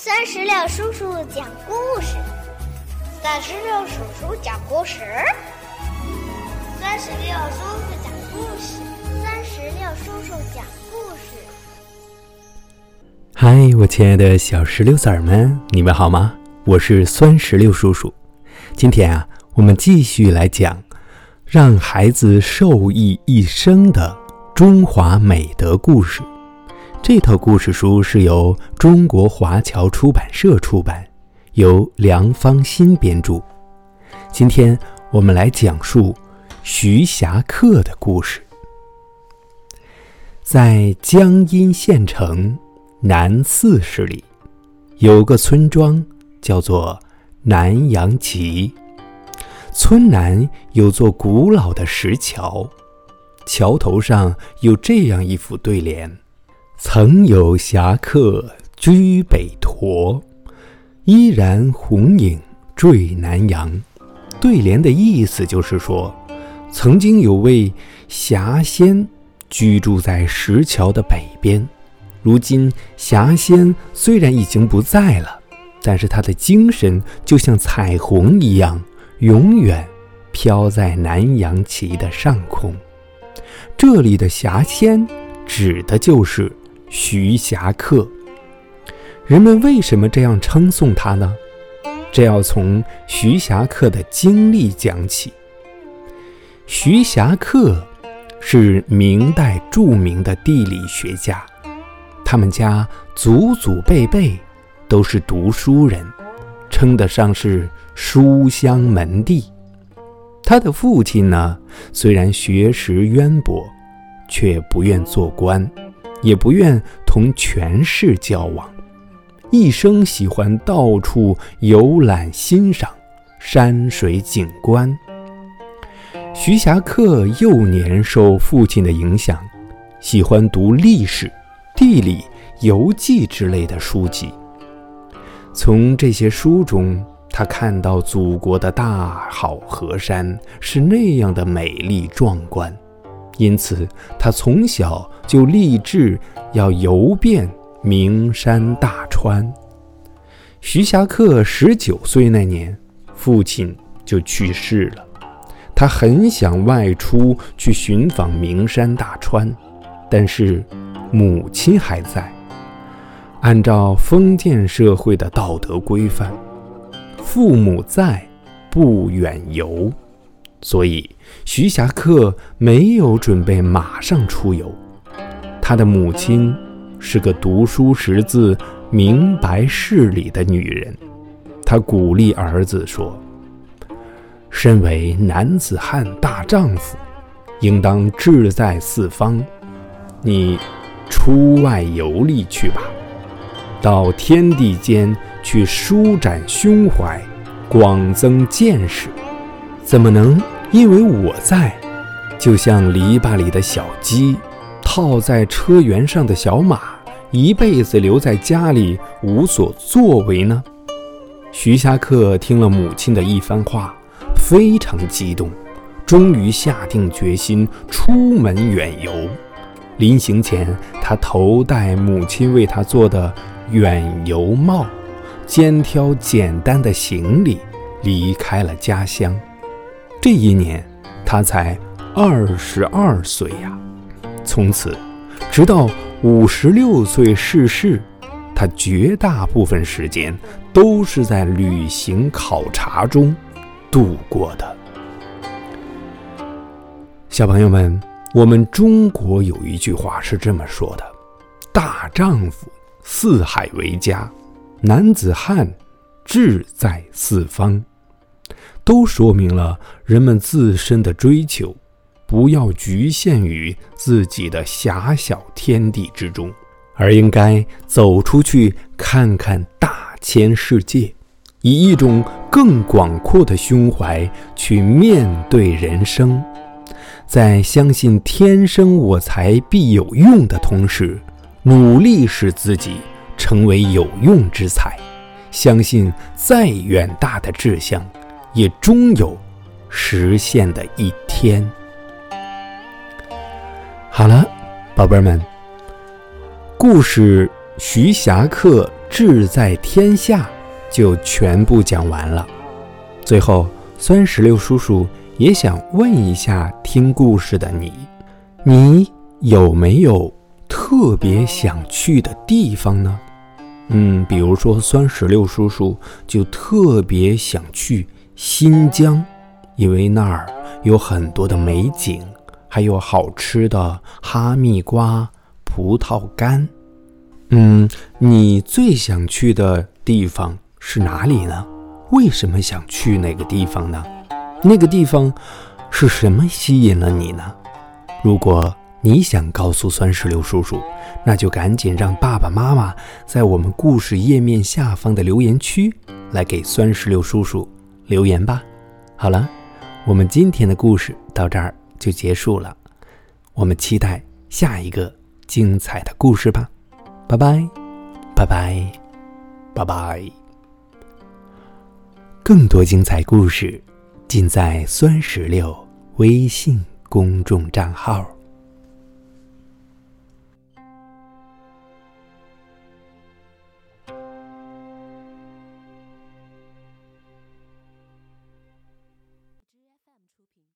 三十六叔叔讲故事，三十六叔叔讲故事，三十六叔叔讲故事，三十六叔叔讲故事。嗨，我亲爱的小石榴籽儿们，你们好吗？我是酸石榴叔叔。今天啊，我们继续来讲让孩子受益一生的中华美德故事。这套故事书是由中国华侨出版社出版，由梁芳新编著。今天我们来讲述徐霞客的故事。在江阴县城南四十里，有个村庄叫做南阳集。村南有座古老的石桥，桥头上有这样一副对联。曾有侠客居北陀，依然红影坠南阳。对联的意思就是说，曾经有位侠仙居住在石桥的北边。如今侠仙虽然已经不在了，但是他的精神就像彩虹一样，永远飘在南阳旗的上空。这里的侠仙指的就是。徐霞客，人们为什么这样称颂他呢？这要从徐霞客的经历讲起。徐霞客是明代著名的地理学家，他们家祖祖辈辈都是读书人，称得上是书香门第。他的父亲呢，虽然学识渊博，却不愿做官。也不愿同权势交往，一生喜欢到处游览欣赏山水景观。徐霞客幼年受父亲的影响，喜欢读历史、地理、游记之类的书籍。从这些书中，他看到祖国的大好河山是那样的美丽壮观。因此，他从小就立志要游遍名山大川。徐霞客十九岁那年，父亲就去世了。他很想外出去寻访名山大川，但是母亲还在。按照封建社会的道德规范，父母在，不远游。所以，徐霞客没有准备马上出游。他的母亲是个读书识字、明白事理的女人，她鼓励儿子说：“身为男子汉大丈夫，应当志在四方。你出外游历去吧，到天地间去舒展胸怀，广增见识。”怎么能因为我在，就像篱笆里的小鸡，套在车辕上的小马，一辈子留在家里无所作为呢？徐霞客听了母亲的一番话，非常激动，终于下定决心出门远游。临行前，他头戴母亲为他做的远游帽，肩挑简单的行李，离开了家乡。这一年，他才二十二岁呀。从此，直到五十六岁逝世，他绝大部分时间都是在旅行考察中度过的。小朋友们，我们中国有一句话是这么说的：“大丈夫四海为家，男子汉志在四方。”都说明了人们自身的追求，不要局限于自己的狭小天地之中，而应该走出去看看大千世界，以一种更广阔的胸怀去面对人生，在相信天生我材必有用的同时，努力使自己成为有用之才，相信再远大的志向。也终有实现的一天。好了，宝贝儿们，故事《徐霞客志在天下就全部讲完了。最后，酸石榴叔叔也想问一下听故事的你：你有没有特别想去的地方呢？嗯，比如说酸石榴叔叔就特别想去新疆，因为那儿有很多的美景，还有好吃的哈密瓜、葡萄干。嗯，你最想去的地方是哪里呢？为什么想去那个地方呢？那个地方是什么吸引了你呢？如果你想告诉酸石榴叔叔，那就赶紧让爸爸妈妈在我们故事页面下方的留言区来给酸石榴叔叔留言吧。好了，我们今天的故事到这儿就结束了，我们期待下一个精彩的故事吧。拜拜，拜拜，拜拜！更多精彩故事尽在酸石榴微信公众账号。